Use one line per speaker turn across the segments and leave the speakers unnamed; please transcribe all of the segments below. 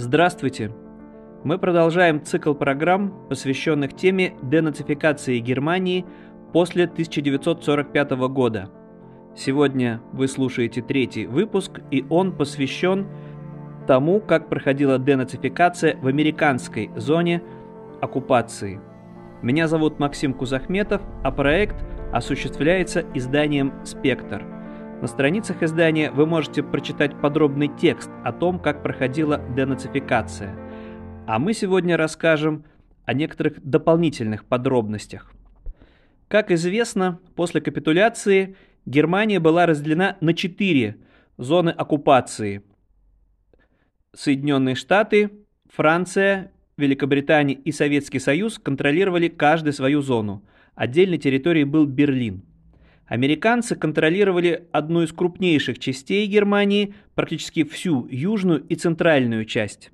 Здравствуйте! Мы продолжаем цикл программ, посвященных теме денацификации Германии после 1945 года. Сегодня вы слушаете третий выпуск, и он посвящен тому, как проходила денацификация в американской зоне оккупации. Меня зовут Максим Кузахметов, а проект осуществляется изданием «Спектр». На страницах издания вы можете прочитать подробный текст о том, как проходила денацификация. А мы сегодня расскажем о некоторых дополнительных подробностях. Как известно, после капитуляции Германия была разделена на четыре зоны оккупации. Соединенные Штаты, Франция, Великобритания и Советский Союз контролировали каждую свою зону. Отдельной территорией был Берлин. Американцы контролировали одну из крупнейших частей Германии, практически всю южную и центральную часть.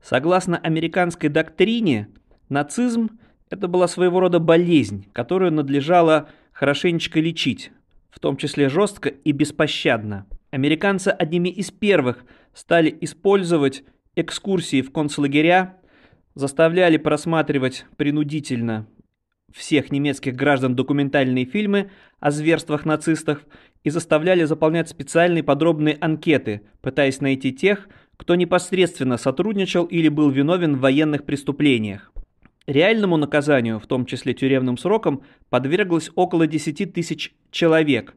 Согласно американской доктрине, нацизм – это была своего рода болезнь, которую надлежало хорошенечко лечить, в том числе жестко и беспощадно. Американцы одними из первых стали использовать экскурсии в концлагеря, заставляли просматривать принудительно всех немецких граждан документальные фильмы о зверствах нацистов и заставляли заполнять специальные подробные анкеты, пытаясь найти тех, кто непосредственно сотрудничал или был виновен в военных преступлениях. Реальному наказанию, в том числе тюремным срокам, подверглось около 10 тысяч человек.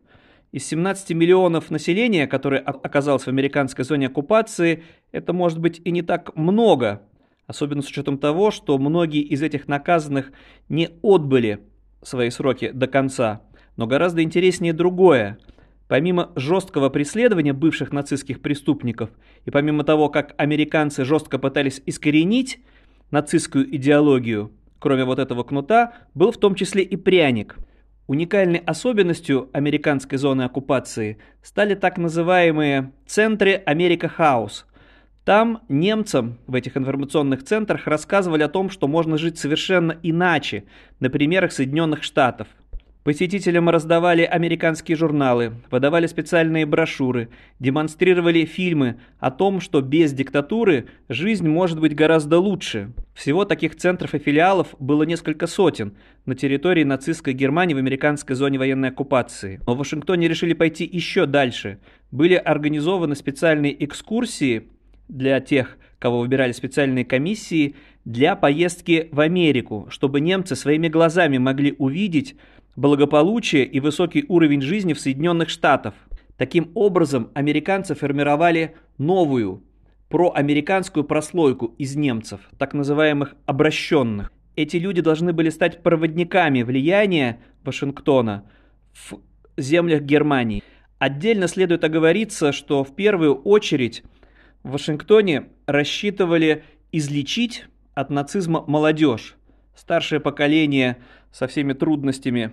Из 17 миллионов населения, которое оказалось в американской зоне оккупации, это может быть и не так много, Особенно с учетом того, что многие из этих наказанных не отбыли свои сроки до конца. Но гораздо интереснее другое. Помимо жесткого преследования бывших нацистских преступников и помимо того, как американцы жестко пытались искоренить нацистскую идеологию, кроме вот этого кнута, был в том числе и пряник. Уникальной особенностью американской зоны оккупации стали так называемые «центры Америка Хаус», там немцам в этих информационных центрах рассказывали о том, что можно жить совершенно иначе, на примерах Соединенных Штатов. Посетителям раздавали американские журналы, выдавали специальные брошюры, демонстрировали фильмы о том, что без диктатуры жизнь может быть гораздо лучше. Всего таких центров и филиалов было несколько сотен на территории нацистской Германии в американской зоне военной оккупации. Но в Вашингтоне решили пойти еще дальше. Были организованы специальные экскурсии для тех, кого выбирали специальные комиссии, для поездки в Америку, чтобы немцы своими глазами могли увидеть благополучие и высокий уровень жизни в Соединенных Штатах. Таким образом, американцы формировали новую проамериканскую прослойку из немцев, так называемых обращенных. Эти люди должны были стать проводниками влияния Вашингтона в землях Германии. Отдельно следует оговориться, что в первую очередь в Вашингтоне рассчитывали излечить от нацизма молодежь. Старшее поколение со всеми трудностями,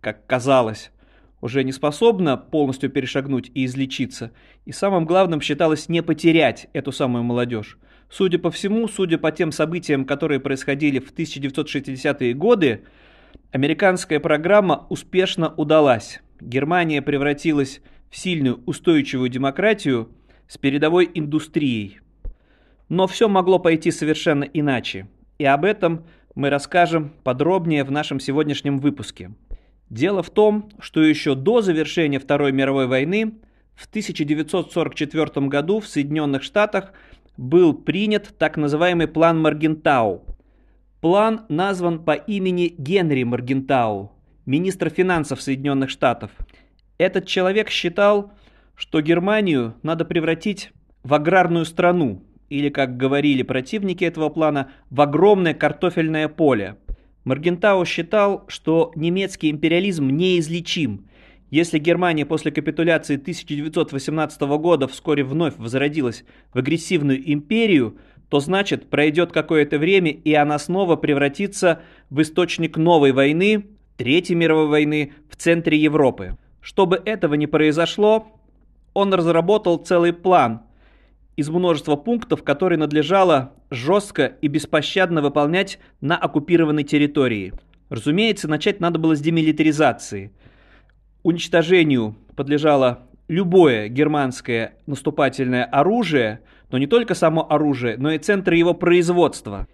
как казалось, уже не способно полностью перешагнуть и излечиться. И самым главным считалось не потерять эту самую молодежь. Судя по всему, судя по тем событиям, которые происходили в 1960-е годы, американская программа успешно удалась. Германия превратилась в сильную устойчивую демократию – с передовой индустрией. Но все могло пойти совершенно иначе, и об этом мы расскажем подробнее в нашем сегодняшнем выпуске. Дело в том, что еще до завершения Второй мировой войны в 1944 году в Соединенных Штатах был принят так называемый план Маргентау. План назван по имени Генри Маргентау, министра финансов Соединенных Штатов. Этот человек считал, что Германию надо превратить в аграрную страну, или, как говорили противники этого плана, в огромное картофельное поле. Маргентау считал, что немецкий империализм неизлечим. Если Германия после капитуляции 1918 года вскоре вновь возродилась в агрессивную империю, то значит пройдет какое-то время и она снова превратится в источник новой войны, Третьей мировой войны в центре Европы. Чтобы этого не произошло, он разработал целый план из множества пунктов, которые надлежало жестко и беспощадно выполнять на оккупированной территории. Разумеется, начать надо было с демилитаризации. Уничтожению подлежало любое германское наступательное оружие, но не только само оружие, но и центры его производства.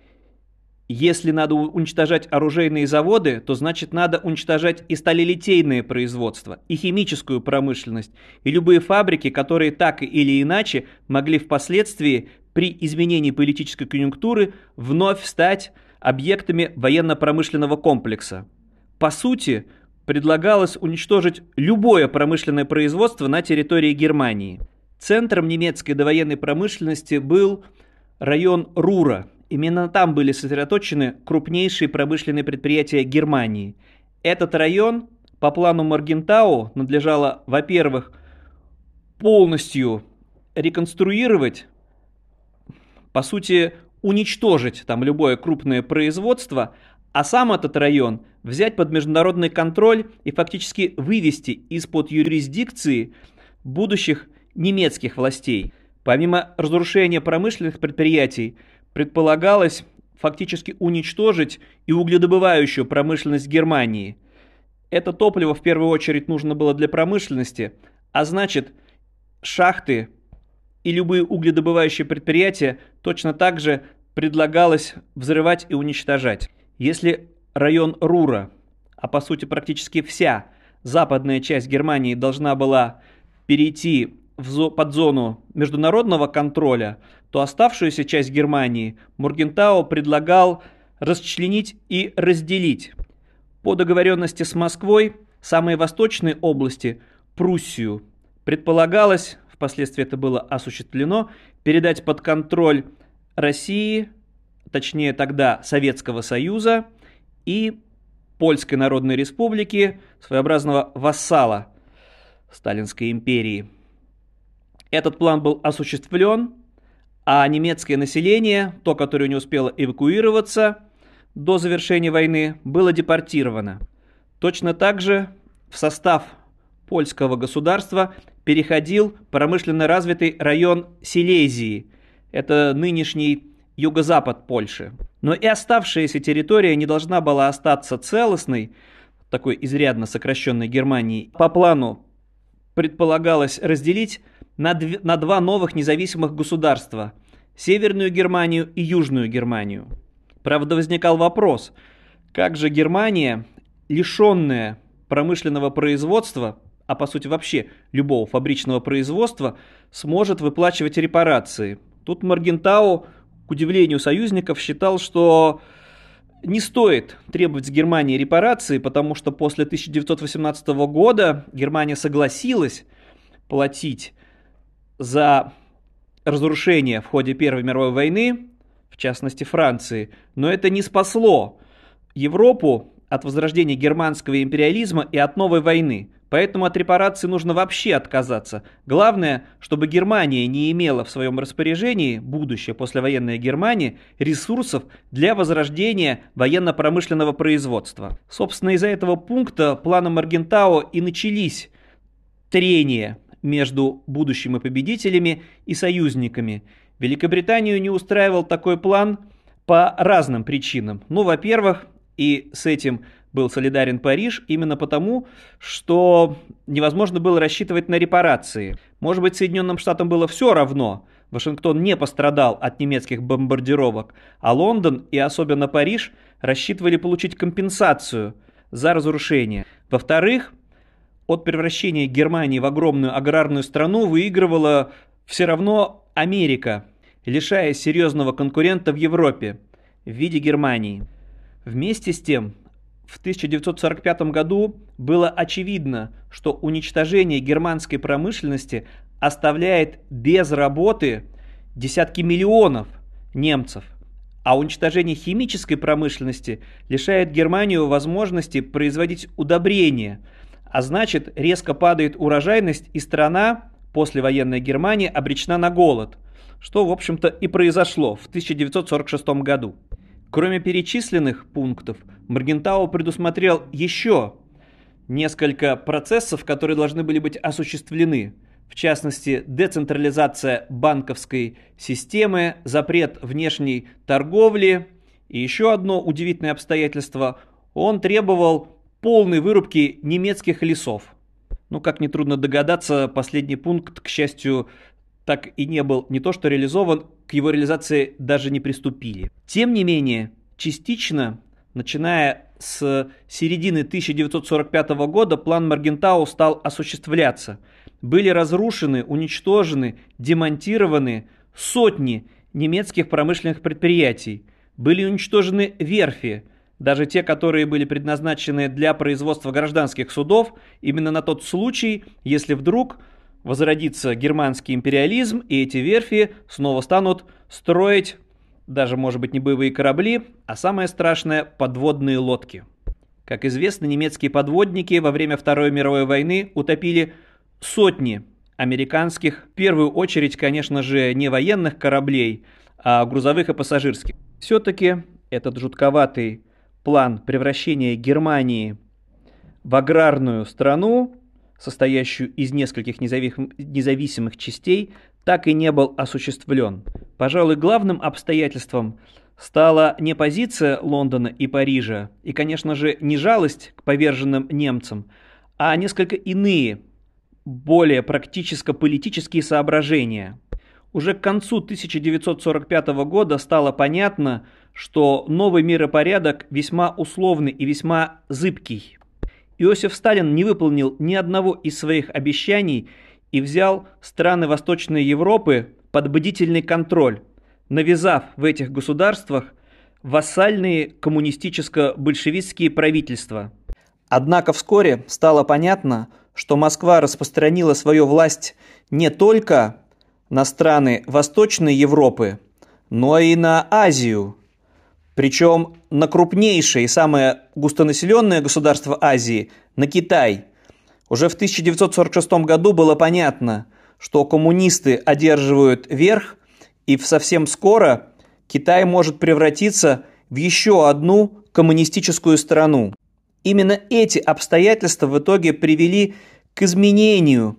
Если надо уничтожать оружейные заводы, то значит надо уничтожать и сталелитейное производство, и химическую промышленность, и любые фабрики, которые так или иначе могли впоследствии при изменении политической конъюнктуры вновь стать объектами военно-промышленного комплекса. По сути, предлагалось уничтожить любое промышленное производство на территории Германии. Центром немецкой довоенной промышленности был район Рура – Именно там были сосредоточены крупнейшие промышленные предприятия Германии. Этот район по плану Маргентау надлежало, во-первых, полностью реконструировать, по сути, уничтожить там любое крупное производство, а сам этот район взять под международный контроль и фактически вывести из-под юрисдикции будущих немецких властей. Помимо разрушения промышленных предприятий, предполагалось фактически уничтожить и угледобывающую промышленность Германии. Это топливо в первую очередь нужно было для промышленности, а значит шахты и любые угледобывающие предприятия точно так же предлагалось взрывать и уничтожать. Если район Рура, а по сути практически вся западная часть Германии должна была перейти в, под зону международного контроля, то оставшуюся часть Германии Мургентау предлагал расчленить и разделить. По договоренности с Москвой самые восточные области, Пруссию, предполагалось, впоследствии это было осуществлено, передать под контроль России, точнее тогда Советского Союза и Польской Народной Республики, своеобразного вассала Сталинской империи. Этот план был осуществлен, а немецкое население, то, которое не успело эвакуироваться до завершения войны, было депортировано. Точно так же в состав польского государства переходил промышленно развитый район Силезии. Это нынешний юго-запад Польши. Но и оставшаяся территория не должна была остаться целостной, такой изрядно сокращенной Германии. По плану предполагалось разделить на, дв- на два новых независимых государства – Северную Германию и Южную Германию. Правда, возникал вопрос, как же Германия, лишенная промышленного производства, а по сути вообще любого фабричного производства, сможет выплачивать репарации. Тут Маргентау, к удивлению союзников, считал, что не стоит требовать с Германии репарации, потому что после 1918 года Германия согласилась платить за разрушение в ходе Первой мировой войны, в частности Франции, но это не спасло Европу от возрождения германского империализма и от новой войны. Поэтому от репараций нужно вообще отказаться. Главное, чтобы Германия не имела в своем распоряжении, будущее послевоенная Германия, ресурсов для возрождения военно-промышленного производства. Собственно, из-за этого пункта планом Аргентао и начались трения между будущими победителями и союзниками. Великобританию не устраивал такой план по разным причинам. Ну, во-первых, и с этим был солидарен Париж именно потому, что невозможно было рассчитывать на репарации. Может быть, Соединенным Штатам было все равно, Вашингтон не пострадал от немецких бомбардировок, а Лондон и особенно Париж рассчитывали получить компенсацию за разрушение. Во-вторых, от превращения Германии в огромную аграрную страну выигрывала все равно Америка, лишая серьезного конкурента в Европе в виде Германии. Вместе с тем, в 1945 году было очевидно, что уничтожение германской промышленности оставляет без работы десятки миллионов немцев, а уничтожение химической промышленности лишает Германию возможности производить удобрения – а значит резко падает урожайность и страна, послевоенная Германия, обречена на голод, что в общем-то и произошло в 1946 году. Кроме перечисленных пунктов, Маргентау предусмотрел еще несколько процессов, которые должны были быть осуществлены. В частности, децентрализация банковской системы, запрет внешней торговли и еще одно удивительное обстоятельство – он требовал полной вырубки немецких лесов. Ну, как нетрудно догадаться, последний пункт, к счастью, так и не был не то что реализован, к его реализации даже не приступили. Тем не менее, частично, начиная с середины 1945 года, план Маргентау стал осуществляться. Были разрушены, уничтожены, демонтированы сотни немецких промышленных предприятий. Были уничтожены верфи, даже те, которые были предназначены для производства гражданских судов, именно на тот случай, если вдруг возродится германский империализм, и эти верфи снова станут строить даже, может быть, не боевые корабли, а самое страшное – подводные лодки. Как известно, немецкие подводники во время Второй мировой войны утопили сотни американских, в первую очередь, конечно же, не военных кораблей, а грузовых и пассажирских. Все-таки этот жутковатый план превращения Германии в аграрную страну состоящую из нескольких независимых частей, так и не был осуществлен. Пожалуй, главным обстоятельством стала не позиция Лондона и Парижа, и, конечно же, не жалость к поверженным немцам, а несколько иные, более практическо-политические соображения. Уже к концу 1945 года стало понятно, что новый миропорядок весьма условный и весьма зыбкий. Иосиф Сталин не выполнил ни одного из своих обещаний и взял страны Восточной Европы под бдительный контроль, навязав в этих государствах вассальные коммунистическо-большевистские правительства. Однако вскоре стало понятно, что Москва распространила свою власть не только на страны Восточной Европы, но и на Азию – причем на крупнейшее и самое густонаселенное государство Азии, на Китай. Уже в 1946 году было понятно, что коммунисты одерживают верх, и совсем скоро Китай может превратиться в еще одну коммунистическую страну. Именно эти обстоятельства в итоге привели к изменению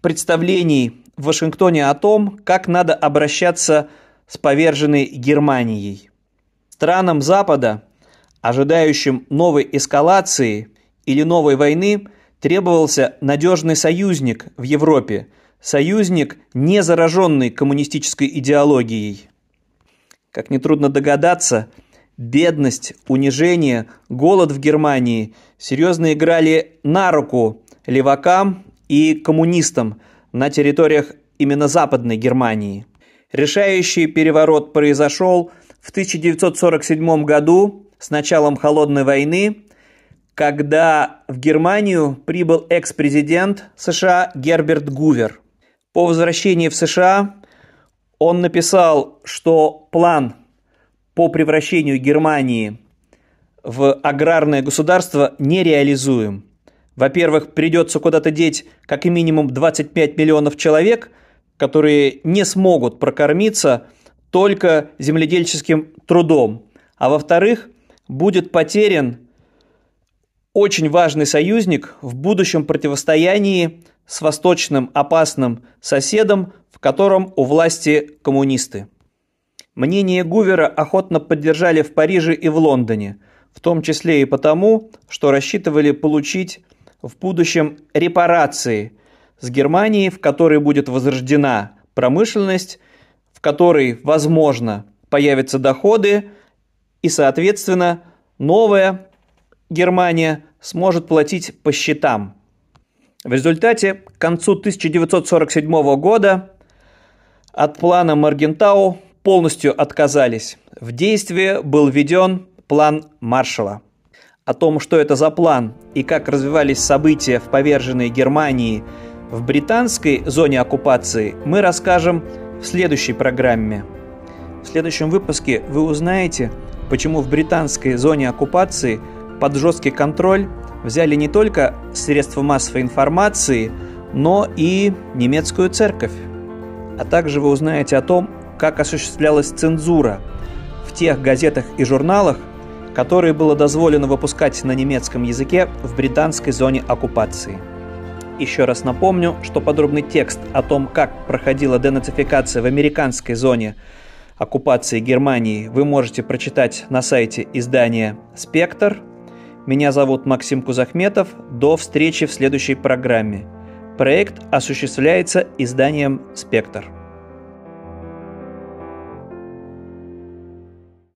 представлений в Вашингтоне о том, как надо обращаться с поверженной Германией. Странам Запада, ожидающим новой эскалации или новой войны, требовался надежный союзник в Европе, союзник, не зараженный коммунистической идеологией. Как нетрудно догадаться, бедность, унижение, голод в Германии серьезно играли на руку левакам и коммунистам на территориях именно Западной Германии. Решающий переворот произошел – в 1947 году с началом Холодной войны, когда в Германию прибыл экс-президент США Герберт Гувер. По возвращении в США он написал, что план по превращению Германии в аграрное государство нереализуем. Во-первых, придется куда-то деть как минимум 25 миллионов человек, которые не смогут прокормиться – только земледельческим трудом. А во-вторых, будет потерян очень важный союзник в будущем противостоянии с восточным опасным соседом, в котором у власти коммунисты. Мнение Гувера охотно поддержали в Париже и в Лондоне, в том числе и потому, что рассчитывали получить в будущем репарации с Германией, в которой будет возрождена промышленность в которой, возможно, появятся доходы, и, соответственно, новая Германия сможет платить по счетам. В результате к концу 1947 года от плана Маргентау полностью отказались. В действие был введен план Маршала. О том, что это за план и как развивались события в поверженной Германии в британской зоне оккупации, мы расскажем в следующей программе. В следующем выпуске вы узнаете, почему в британской зоне оккупации под жесткий контроль взяли не только средства массовой информации, но и немецкую церковь. А также вы узнаете о том, как осуществлялась цензура в тех газетах и журналах, которые было дозволено выпускать на немецком языке в британской зоне оккупации. Еще раз напомню, что подробный текст о том, как проходила денацификация в американской зоне оккупации Германии, вы можете прочитать на сайте издания «Спектр». Меня зовут Максим Кузахметов. До встречи в следующей программе. Проект осуществляется изданием «Спектр».